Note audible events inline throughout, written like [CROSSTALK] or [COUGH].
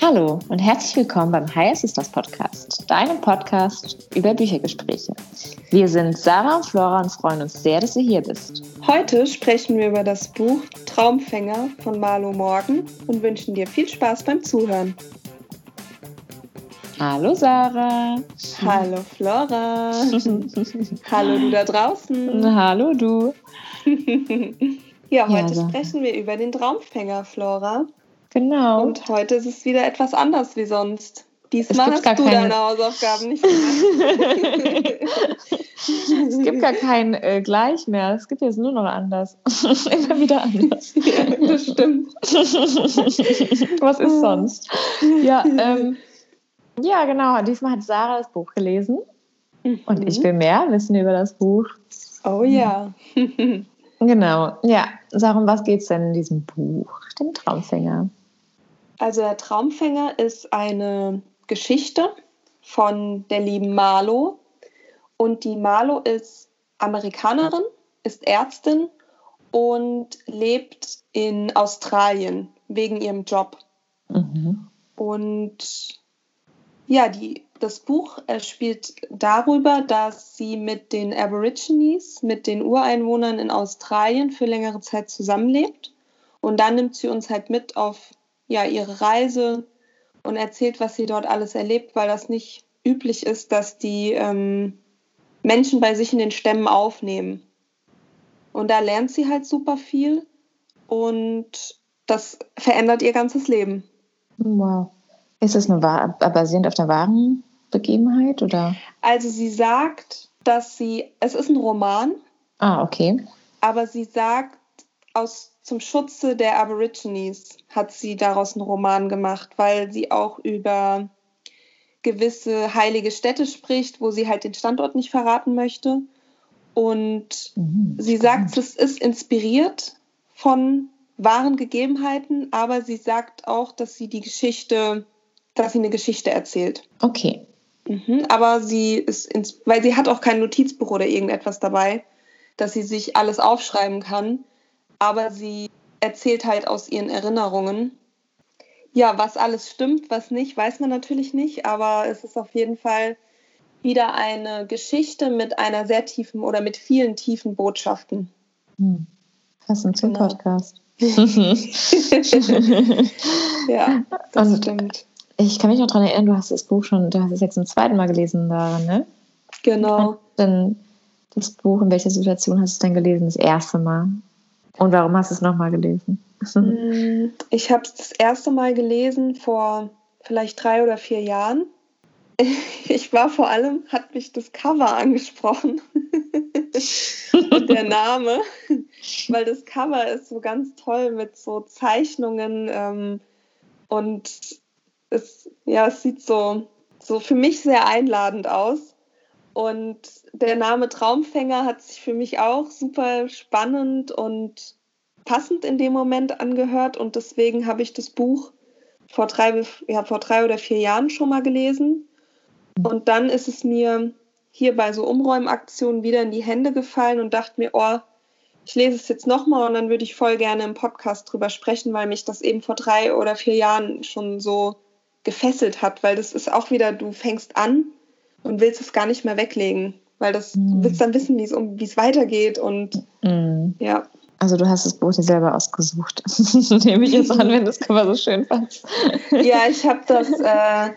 Hallo und herzlich willkommen beim Higher Sisters Podcast, deinem Podcast über Büchergespräche. Wir sind Sarah und Flora und freuen uns sehr, dass du hier bist. Heute sprechen wir über das Buch Traumfänger von Marlo Morgan und wünschen dir viel Spaß beim Zuhören. Hallo Sarah. Hallo Flora. [LAUGHS] Hallo du da draußen. Hallo du. ja, heute ja, sprechen wir über den Traumfänger, Flora. Genau. Und heute ist es wieder etwas anders wie sonst. Diesmal hast du keine... deine Hausaufgaben nicht [LAUGHS] gemacht. es gibt gar kein äh, Gleich mehr. Es gibt jetzt nur noch anders. [LAUGHS] Immer wieder anders. Ja, das stimmt. Was ist sonst? Ja, ähm, ja, genau. Diesmal hat Sarah das Buch gelesen. Mhm. Und ich will mehr wissen über das Buch. Oh ja. [LAUGHS] genau. Ja, Sarah, um was geht es denn in diesem Buch, dem Traumfänger? Also der Traumfänger ist eine Geschichte von der lieben Marlo. Und die Marlo ist Amerikanerin, ist Ärztin und lebt in Australien wegen ihrem Job. Mhm. Und ja, die, das Buch spielt darüber, dass sie mit den Aborigines, mit den Ureinwohnern in Australien für längere Zeit zusammenlebt. Und dann nimmt sie uns halt mit auf ja, ihre Reise und erzählt, was sie dort alles erlebt, weil das nicht üblich ist, dass die ähm, Menschen bei sich in den Stämmen aufnehmen. Und da lernt sie halt super viel und das verändert ihr ganzes Leben. Wow. Ist es eine, basierend auf der wahren Begebenheit oder? Also sie sagt, dass sie, es ist ein Roman. Ah, okay. Aber sie sagt, aus zum Schutze der Aborigines hat sie daraus einen Roman gemacht, weil sie auch über gewisse heilige Städte spricht, wo sie halt den Standort nicht verraten möchte. Und mhm, sie sagt, es ist inspiriert von wahren Gegebenheiten, aber sie sagt auch, dass sie die Geschichte dass sie eine Geschichte erzählt. Okay. Mhm, aber sie ist, ins, weil sie hat auch kein Notizbuch oder irgendetwas dabei, dass sie sich alles aufschreiben kann. Aber sie erzählt halt aus ihren Erinnerungen. Ja, was alles stimmt, was nicht, weiß man natürlich nicht, aber es ist auf jeden Fall wieder eine Geschichte mit einer sehr tiefen oder mit vielen tiefen Botschaften. Hm. Passend zum genau. Podcast. [LAUGHS] [LAUGHS] ja, das Und stimmt. Ich kann mich noch daran erinnern, du hast das Buch schon, du hast es jetzt zum zweiten Mal gelesen daran, ne? Genau. Denn das Buch, in welcher Situation hast du es denn gelesen? Das erste Mal. Und warum hast du es nochmal gelesen? Mm, ich habe es das erste Mal gelesen vor vielleicht drei oder vier Jahren. [LAUGHS] Ich war vor allem, hat mich das Cover angesprochen. [LAUGHS] der Name. Weil das Cover ist so ganz toll mit so Zeichnungen ähm, und es, ja, es sieht so, so für mich sehr einladend aus. Und der Name Traumfänger hat sich für mich auch super spannend und passend in dem Moment angehört. Und deswegen habe ich das Buch vor drei, ja, vor drei oder vier Jahren schon mal gelesen. Und dann ist es mir hier bei so Umräumaktionen wieder in die Hände gefallen und dachte mir, oh, ich lese es jetzt nochmal und dann würde ich voll gerne im Podcast drüber sprechen, weil mich das eben vor drei oder vier Jahren schon so gefesselt hat, weil das ist auch wieder, du fängst an und willst es gar nicht mehr weglegen, weil das, mhm. du willst dann wissen, wie es um, wie es weitergeht und mhm. ja. Also du hast das Buch dir selber ausgesucht. [LAUGHS] Nehme ich jetzt an, wenn das Cover so schön passt. ja, ich habe das äh,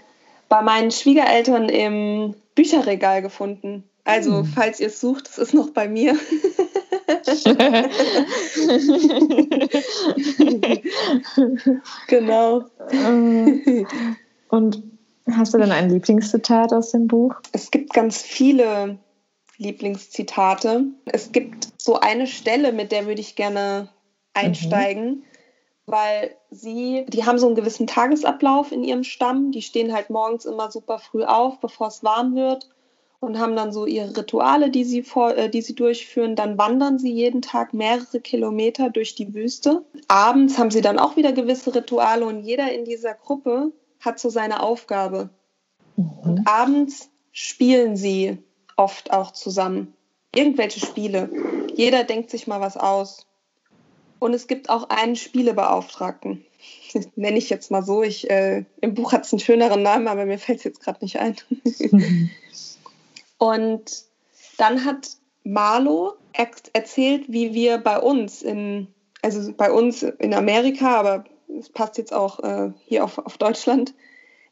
bei meinen Schwiegereltern im Bücherregal gefunden. Also, mhm. falls ihr es sucht, es ist noch bei mir. [LAUGHS] [LAUGHS] genau. Äh, und hast du denn ein Lieblingszitat aus dem Buch? Es gibt ganz viele Lieblingszitate. Es gibt so eine Stelle, mit der würde ich gerne einsteigen, mhm. weil sie, die haben so einen gewissen Tagesablauf in ihrem Stamm. Die stehen halt morgens immer super früh auf, bevor es warm wird und haben dann so ihre Rituale, die sie, vor, äh, die sie durchführen. Dann wandern sie jeden Tag mehrere Kilometer durch die Wüste. Abends haben sie dann auch wieder gewisse Rituale und jeder in dieser Gruppe hat so seine Aufgabe. Mhm. Und abends spielen sie oft auch zusammen. Irgendwelche Spiele. jeder denkt sich mal was aus. Und es gibt auch einen Spielebeauftragten. [LAUGHS] Nenne ich jetzt mal so. Ich, äh, Im Buch hat es einen schöneren Namen, aber mir fällt es jetzt gerade nicht ein. [LAUGHS] [LAUGHS] Und dann hat Marlo er erzählt, wie wir bei uns in, also bei uns in Amerika, aber es passt jetzt auch äh, hier auf, auf Deutschland,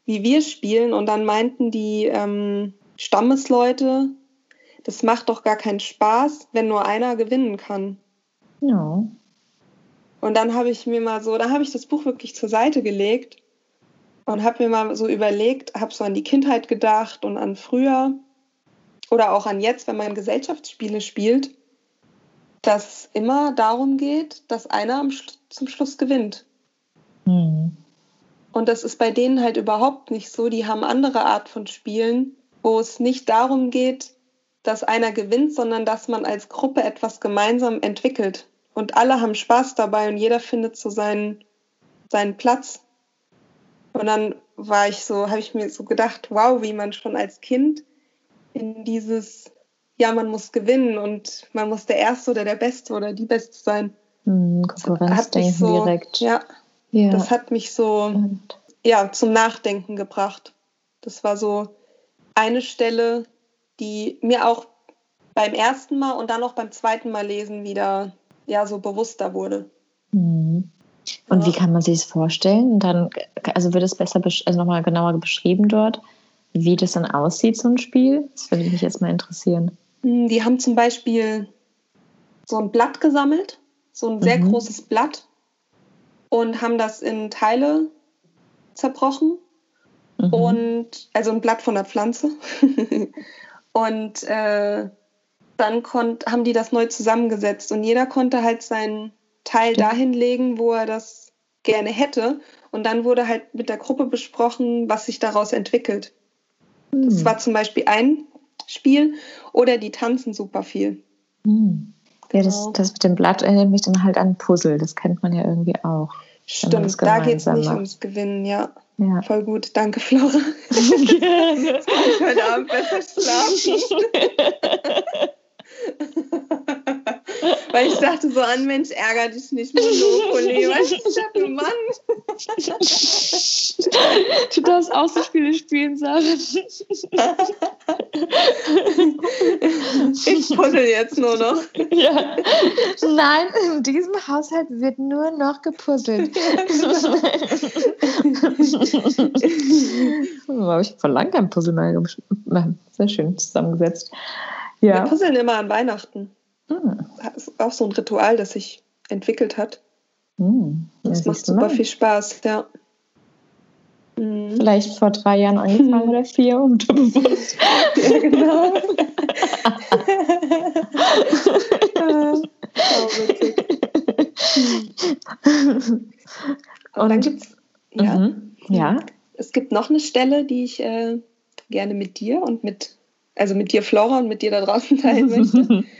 wie wir spielen. Und dann meinten die ähm, Stammesleute, das macht doch gar keinen Spaß, wenn nur einer gewinnen kann. Ja. Und dann habe ich mir mal so, da habe ich das Buch wirklich zur Seite gelegt und habe mir mal so überlegt, habe so an die Kindheit gedacht und an früher oder auch an jetzt, wenn man Gesellschaftsspiele spielt, dass es immer darum geht, dass einer zum Schluss gewinnt. Mhm. Und das ist bei denen halt überhaupt nicht so. Die haben andere Art von Spielen, wo es nicht darum geht, dass einer gewinnt, sondern dass man als Gruppe etwas gemeinsam entwickelt. Und alle haben Spaß dabei und jeder findet so seinen, seinen Platz. Und dann war ich so, habe ich mir so gedacht, wow, wie man schon als Kind in dieses, ja, man muss gewinnen und man muss der Erste oder der Beste oder die Beste sein. Hm, Konkurrenzdenken so, direkt. Ja, ja, das hat mich so ja, zum Nachdenken gebracht. Das war so eine Stelle, die mir auch beim ersten Mal und dann auch beim zweiten Mal lesen wieder ja so bewusster wurde. Mhm. Und ja. wie kann man sich das vorstellen? Dann, also wird es besser, also nochmal genauer beschrieben dort, wie das dann aussieht, so ein Spiel? Das würde mich jetzt mal interessieren. Hm, die haben zum Beispiel so ein Blatt gesammelt, so ein sehr mhm. großes Blatt, und haben das in Teile zerbrochen. Mhm. Und also ein Blatt von der Pflanze. [LAUGHS] und äh, dann konnt, haben die das neu zusammengesetzt und jeder konnte halt seinen Teil dahin legen, wo er das gerne hätte. Und dann wurde halt mit der Gruppe besprochen, was sich daraus entwickelt. Das war zum Beispiel ein Spiel oder die tanzen super viel. Mhm. Ja, das, genau. das mit dem Blatt erinnert mich dann halt an Puzzle. Das kennt man ja irgendwie auch. Stimmt, da geht es nicht ums Gewinnen, ja. ja. Voll gut, danke Flora. Gerne. [LAUGHS] Jetzt kann ich heute Abend besser schlafen. [LAUGHS] Weil ich dachte so an, Mensch, ärger dich nicht, Monopoly. [LAUGHS] Weißt du, ich dachte, Mann. du darfst auch so Spiele spielen, Sarah. ich puzzle jetzt nur noch. Ja. Nein, in diesem Haushalt wird nur noch gepuzzelt. [LAUGHS] habe ich vor langem kein Puzzle mehr sehr schön zusammengesetzt. Ja. Wir puzzeln immer an Weihnachten. Hm. Das ist auch so ein Ritual, das sich entwickelt hat. Hm. Das ja, macht super viel Spaß, ja. Mhm. Vielleicht vor drei Jahren angefangen [LAUGHS] oder vier, unterbewusst. ja, genau. [LAUGHS] oh, witzig. Und dann gibt es, ja, mhm. ja. Es gibt noch eine Stelle, die ich äh, gerne mit dir und mit, also mit dir, Flora, und mit dir da draußen teilen möchte. [LAUGHS]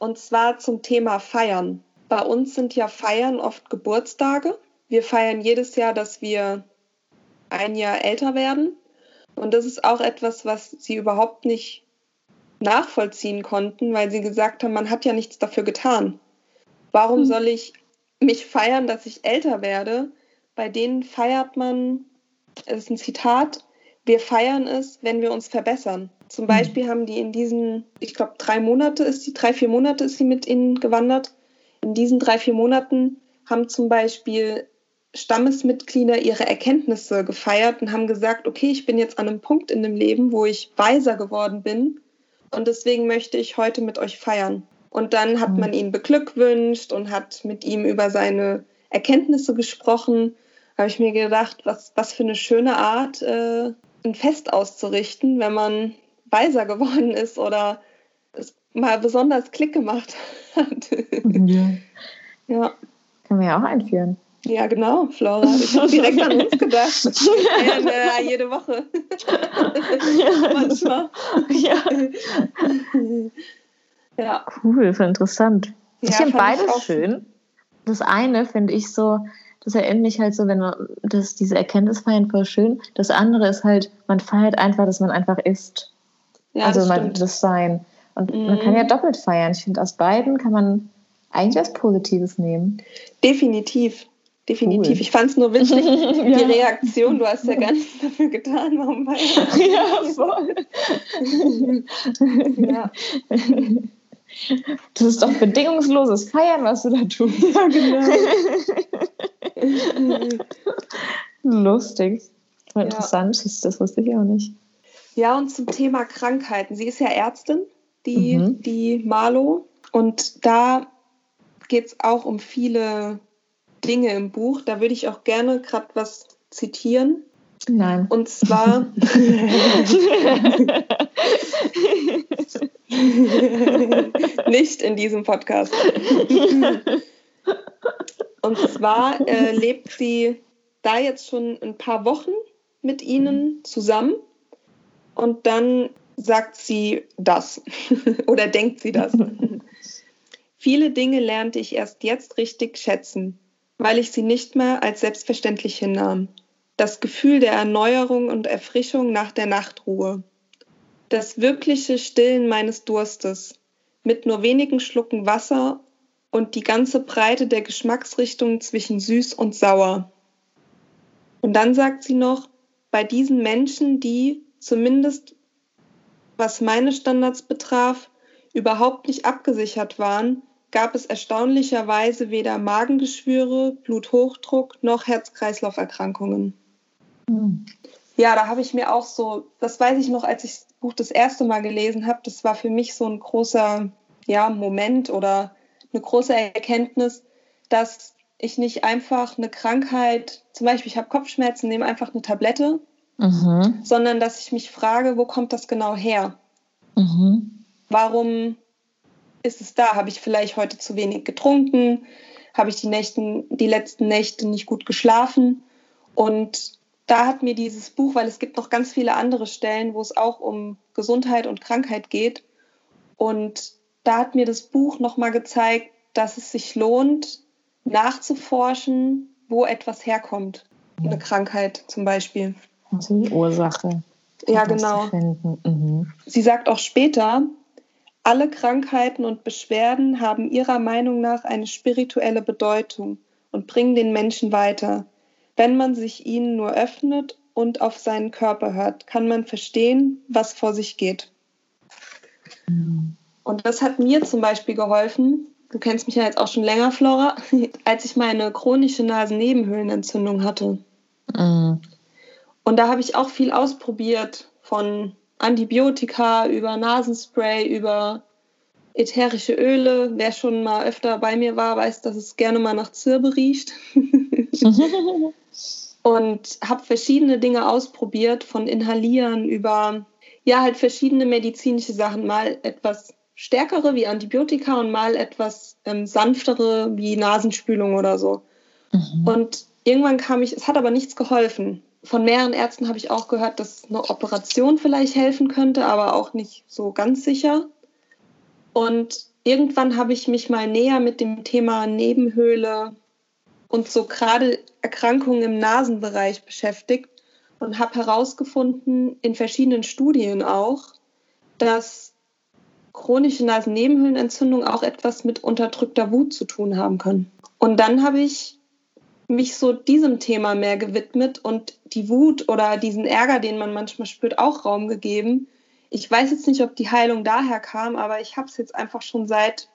Und zwar zum Thema Feiern. Bei uns sind ja Feiern oft Geburtstage. Wir feiern jedes Jahr, dass wir ein Jahr älter werden. Und das ist auch etwas, was sie überhaupt nicht nachvollziehen konnten, weil sie gesagt haben, man hat ja nichts dafür getan. Warum hm. soll ich mich feiern, dass ich älter werde? Bei denen feiert man, es ist ein Zitat, wir feiern es, wenn wir uns verbessern. Zum hm. Beispiel haben die in diesen, ich glaube, drei Monate ist sie, drei, vier Monate ist sie mit ihnen gewandert. In diesen drei, vier Monaten haben zum Beispiel Stammesmitglieder ihre Erkenntnisse gefeiert und haben gesagt, okay, ich bin jetzt an einem Punkt in dem Leben, wo ich weiser geworden bin und deswegen möchte ich heute mit euch feiern. Und dann hat hm. man ihn beglückwünscht und hat mit ihm über seine Erkenntnisse gesprochen. Da habe ich mir gedacht, was, was für eine schöne Art, äh, ein Fest auszurichten, wenn man weiser geworden ist oder es mal besonders Klick gemacht hat. Ja. ja. Können wir ja auch einführen. Ja, genau, Flora. Ich habe direkt an uns gedacht. [LAUGHS] Ja, äh, jede Woche. Ja. [LAUGHS] Manchmal. Ja. ja. Cool, voll interessant. Ich finde beides schön. Das eine finde ich so, das erinnert mich halt so, wenn man das, diese Erkenntnis feiern voll schön. Das andere ist halt, man feiert einfach, dass man einfach ist. Ja, also das, man, das Sein. Und mhm. man kann ja doppelt feiern. Ich finde, aus beiden kann man eigentlich was Positives nehmen. Definitiv. Definitiv. Cool. Ich fand es nur witzig, [LAUGHS] die ja. Reaktion. Du hast ja gar nichts dafür getan. Warum [LAUGHS] ja, voll. ja. Das ist doch bedingungsloses Feiern, was du da tust. [LAUGHS] Ja, genau. Lustig. Interessant, ja. das wusste ich auch nicht. Ja, und zum Thema Krankheiten. Sie ist ja Ärztin, die, mhm. die Marlo. Und da geht es auch um viele Dinge im Buch. Da würde ich auch gerne gerade was zitieren. Nein. Und zwar. [LAUGHS] Nicht in diesem Podcast. Und zwar äh, lebt sie da jetzt schon ein paar Wochen mit ihnen zusammen und dann sagt sie das [LAUGHS] oder denkt sie das. [LAUGHS] Viele Dinge lernte ich erst jetzt richtig schätzen, weil ich sie nicht mehr als selbstverständlich hinnahm. Das Gefühl der Erneuerung und Erfrischung nach der Nachtruhe. Das wirkliche Stillen meines Durstes mit nur wenigen Schlucken Wasser und die ganze Breite der Geschmacksrichtungen zwischen süß und sauer. Und dann sagt sie noch, bei diesen Menschen, die zumindest was meine Standards betraf, überhaupt nicht abgesichert waren, gab es erstaunlicherweise weder Magengeschwüre, Bluthochdruck noch Herz-Kreislauf-Erkrankungen. Mhm. Ja, da habe ich mir auch so, das weiß ich noch, als ich das Buch das erste Mal gelesen habe, das war für mich so ein großer ja, Moment oder eine große Erkenntnis, dass ich nicht einfach eine Krankheit, zum Beispiel ich habe Kopfschmerzen, nehme einfach eine Tablette, mhm. sondern dass ich mich frage, wo kommt das genau her? Mhm. Warum ist es da? Habe ich vielleicht heute zu wenig getrunken? Habe ich die, Nächten, die letzten Nächte nicht gut geschlafen? Und da hat mir dieses Buch, weil es gibt noch ganz viele andere Stellen, wo es auch um Gesundheit und Krankheit geht. Und da hat mir das Buch nochmal gezeigt, dass es sich lohnt, nachzuforschen, wo etwas herkommt. Eine Krankheit zum Beispiel. Also die Ursache. Ja, genau. Mhm. Sie sagt auch später, alle Krankheiten und Beschwerden haben ihrer Meinung nach eine spirituelle Bedeutung und bringen den Menschen weiter. Wenn man sich ihnen nur öffnet und auf seinen Körper hört, kann man verstehen, was vor sich geht. Mhm. Und das hat mir zum Beispiel geholfen, du kennst mich ja jetzt auch schon länger, Flora, [LAUGHS] als ich meine chronische Nasennebenhöhlenentzündung hatte. Mhm. Und da habe ich auch viel ausprobiert, von Antibiotika über Nasenspray, über ätherische Öle. Wer schon mal öfter bei mir war, weiß, dass es gerne mal nach Zirbe riecht. [LAUGHS] und habe verschiedene Dinge ausprobiert, von Inhalieren über ja halt verschiedene medizinische Sachen, mal etwas stärkere wie Antibiotika und mal etwas ähm, sanftere wie Nasenspülung oder so. Mhm. Und irgendwann kam ich, es hat aber nichts geholfen. Von mehreren Ärzten habe ich auch gehört, dass eine Operation vielleicht helfen könnte, aber auch nicht so ganz sicher. Und irgendwann habe ich mich mal näher mit dem Thema Nebenhöhle und so gerade Erkrankungen im Nasenbereich beschäftigt und habe herausgefunden, in verschiedenen Studien auch, dass chronische Nasennebenhöhlenentzündung auch etwas mit unterdrückter Wut zu tun haben können. Und dann habe ich mich so diesem Thema mehr gewidmet und die Wut oder diesen Ärger, den man manchmal spürt, auch Raum gegeben. Ich weiß jetzt nicht, ob die Heilung daher kam, aber ich habe es jetzt einfach schon seit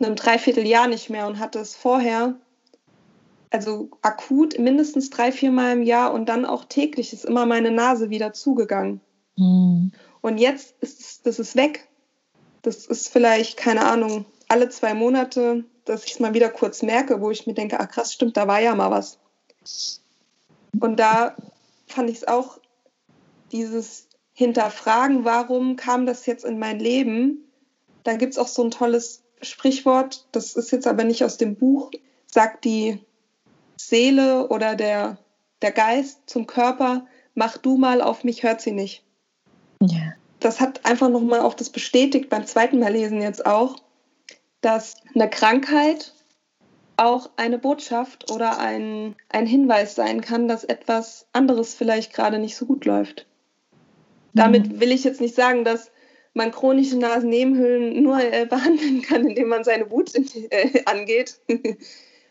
einem Dreivierteljahr nicht mehr und hatte es vorher, also akut mindestens drei, vier Mal im Jahr und dann auch täglich ist immer meine Nase wieder zugegangen. Mhm. Und jetzt ist es, das ist weg. Das ist vielleicht, keine Ahnung, alle zwei Monate, dass ich es mal wieder kurz merke, wo ich mir denke, ach krass, stimmt, da war ja mal was. Und da fand ich es auch dieses Hinterfragen, warum kam das jetzt in mein Leben? Da gibt es auch so ein tolles Sprichwort, das ist jetzt aber nicht aus dem Buch, sagt die Seele oder der, der Geist zum Körper, mach du mal auf mich, hört sie nicht. Ja das hat einfach nochmal auch das bestätigt beim zweiten Mal lesen jetzt auch, dass eine Krankheit auch eine Botschaft oder ein, ein Hinweis sein kann, dass etwas anderes vielleicht gerade nicht so gut läuft. Damit mhm. will ich jetzt nicht sagen, dass man chronische Nasennebenhöhlen nur äh, [LAUGHS] behandeln kann, indem man seine Wut äh, angeht. [LAUGHS]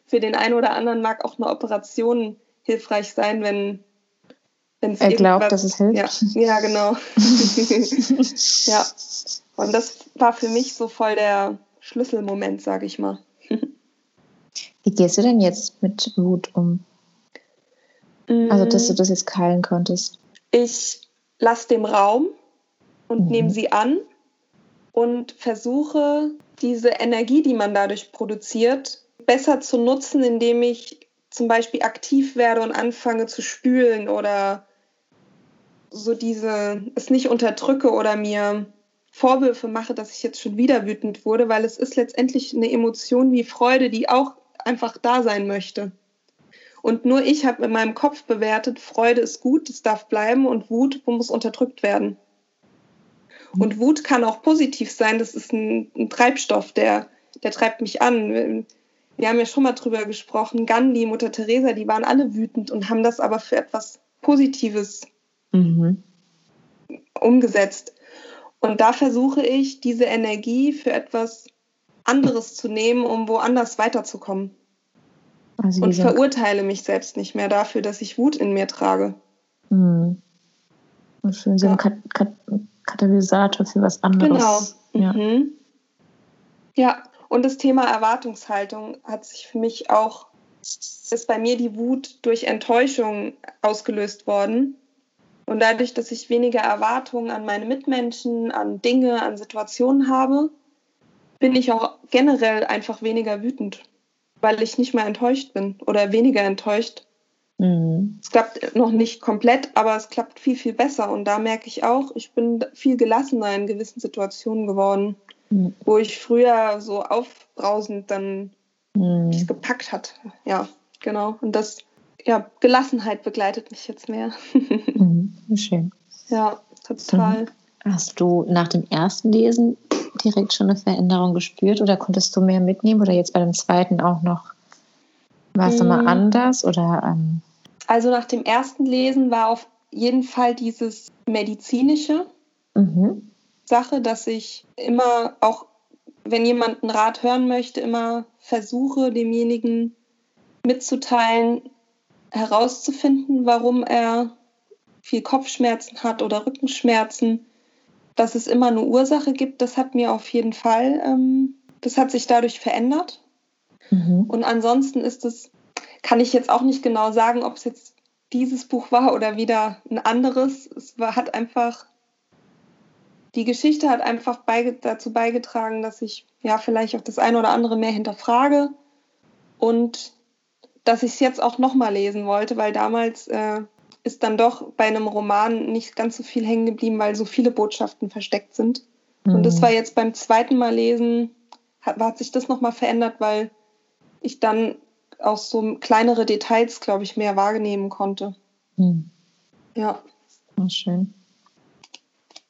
Für den einen oder anderen mag auch eine Operation hilfreich sein, wenn er glaubt, dass es hilft. Ja, ja genau. [LAUGHS] ja, und das war für mich so voll der Schlüsselmoment, sage ich mal. Wie gehst du denn jetzt mit Wut um? Also, dass du das jetzt heilen konntest. Ich lasse dem Raum und mhm. nehme sie an und versuche, diese Energie, die man dadurch produziert, besser zu nutzen, indem ich zum Beispiel aktiv werde und anfange zu spülen oder so diese, es nicht unterdrücke oder mir Vorwürfe mache, dass ich jetzt schon wieder wütend wurde, weil es ist letztendlich eine Emotion wie Freude, die auch einfach da sein möchte. Und nur ich habe in meinem Kopf bewertet, Freude ist gut, es darf bleiben und Wut muss unterdrückt werden. Und Wut kann auch positiv sein, das ist ein, ein Treibstoff, der, der treibt mich an. Wir haben ja schon mal drüber gesprochen, Gandhi, Mutter Teresa, die waren alle wütend und haben das aber für etwas Positives mhm. umgesetzt. Und da versuche ich, diese Energie für etwas anderes zu nehmen, um woanders weiterzukommen. Also und verurteile mich selbst nicht mehr dafür, dass ich Wut in mir trage. Mhm. Schön, so ja. ein Kat Kat Katalysator für was anderes. Genau. Ja. Mhm. ja, und das Thema Erwartungshaltung hat sich für mich auch, ist bei mir die Wut durch Enttäuschung ausgelöst worden. Und dadurch, dass ich weniger Erwartungen an meine Mitmenschen, an Dinge, an Situationen habe, bin ich auch generell einfach weniger wütend, weil ich nicht mehr enttäuscht bin oder weniger enttäuscht. Mhm. Es klappt noch nicht komplett, aber es klappt viel, viel besser. Und da merke ich auch, ich bin viel gelassener in gewissen Situationen geworden, mhm. wo ich früher so aufbrausend dann mhm. gepackt hat. Ja, genau. Und das ja, Gelassenheit begleitet mich jetzt mehr. [LAUGHS] mhm, schön. Ja, total. Hast du nach dem ersten Lesen direkt schon eine Veränderung gespürt oder konntest du mehr mitnehmen oder jetzt bei dem zweiten auch noch? War es mhm. nochmal anders oder? Ähm? Also nach dem ersten Lesen war auf jeden Fall dieses medizinische mhm. Sache, dass ich immer auch, wenn jemand einen Rat hören möchte, immer versuche, demjenigen mitzuteilen, herauszufinden, warum er viel Kopfschmerzen hat oder Rückenschmerzen, dass es immer eine Ursache gibt, das hat mir auf jeden Fall, ähm, das hat sich dadurch verändert. Mhm. Und ansonsten ist es, kann ich jetzt auch nicht genau sagen, ob es jetzt dieses Buch war oder wieder ein anderes. Es war, hat einfach, die Geschichte hat einfach beige, dazu beigetragen, dass ich ja vielleicht auch das eine oder andere mehr hinterfrage und dass ich es jetzt auch nochmal lesen wollte, weil damals äh, ist dann doch bei einem Roman nicht ganz so viel hängen geblieben, weil so viele Botschaften versteckt sind. Mhm. Und das mhm. war jetzt beim zweiten Mal lesen, hat, hat sich das nochmal verändert, weil ich dann auch so kleinere Details, glaube ich, mehr wahrnehmen konnte. Mhm. Ja. Oh, schön.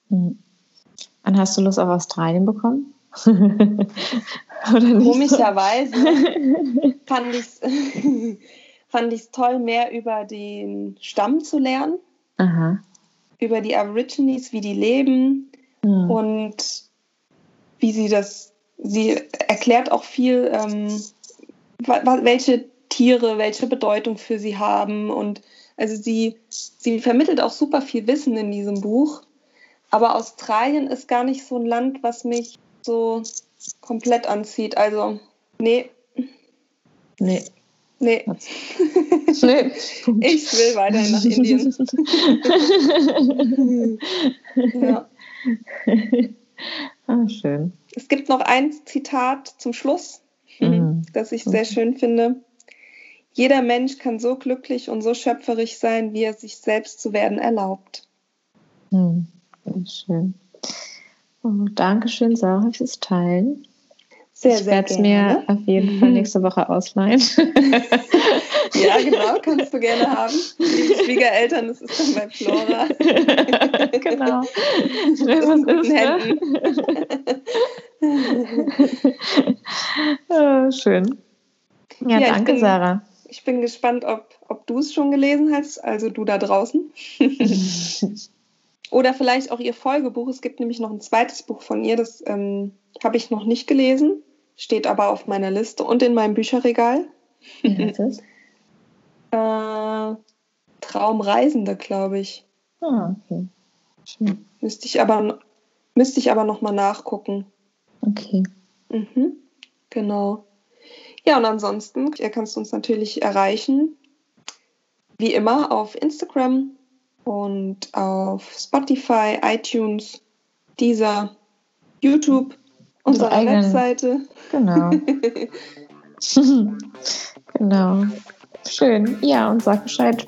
Mhm. Wann hast du Lust auf Australien bekommen? [LAUGHS] Komischerweise [LAUGHS] fand ich es [LAUGHS] toll, mehr über den Stamm zu lernen. Aha. Über die Aborigines, wie die leben mhm. und wie sie das, sie erklärt auch viel, ähm, welche Tiere, welche Bedeutung für sie haben. Und also sie, sie vermittelt auch super viel Wissen in diesem Buch. Aber Australien ist gar nicht so ein Land, was mich so komplett anzieht. Also, nee. Nee. Nee. [LAUGHS] nee. [LAUGHS] Ich will weiterhin nach Indien. [LAUGHS] ja. Ah, schön. Es gibt noch ein Zitat zum Schluss, mhm. das ich sehr schön finde. Jeder Mensch kann so glücklich und so schöpferisch sein, wie er sich selbst zu werden erlaubt. Mhm. Schön. Dankeschön, Sarah, fürs Teilen. Sehr, ich werde es mir auf jeden Fall [LAUGHS] nächste Woche ausleihen. [LAUGHS] ja, genau, kannst du gerne haben. Die Schwiegereltern, das ist dann bei Flora. [LAUGHS] genau. Was ist, ne? oh, schön. Ja, ja danke, bin, Sarah. Ich bin gespannt, ob, ob du es schon gelesen hast, also du da draußen. Oder vielleicht auch ihr Folgebuch. Es gibt nämlich noch ein zweites Buch von ihr, das ähm, habe ich noch nicht gelesen, steht aber auf meiner Liste und in meinem Bücherregal. Wie heißt es? Äh, Traumreisende, glaube ich. Ah, okay. Schön. Müsste ich aber, müsste ich aber nochmal nachgucken. Okay. Mhm, genau. Ja, und ansonsten, ihr kannst uns natürlich erreichen, wie immer, auf Instagram und auf Spotify, iTunes, Deezer, YouTube, unsere eigenen- Webseite. Genau. [LAUGHS] [LAUGHS] genau. Schön. Ja, und sag Bescheid,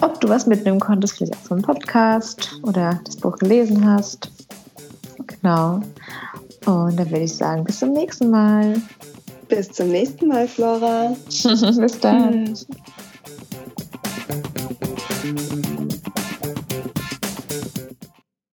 ob du was mitnehmen konntest, vielleicht auch vom Podcast oder das Buch gelesen hast. Genau. Und dann würde ich sagen, bis zum nächsten Mal. Bis zum nächsten Mal, Flora. [LAUGHS] bis dann.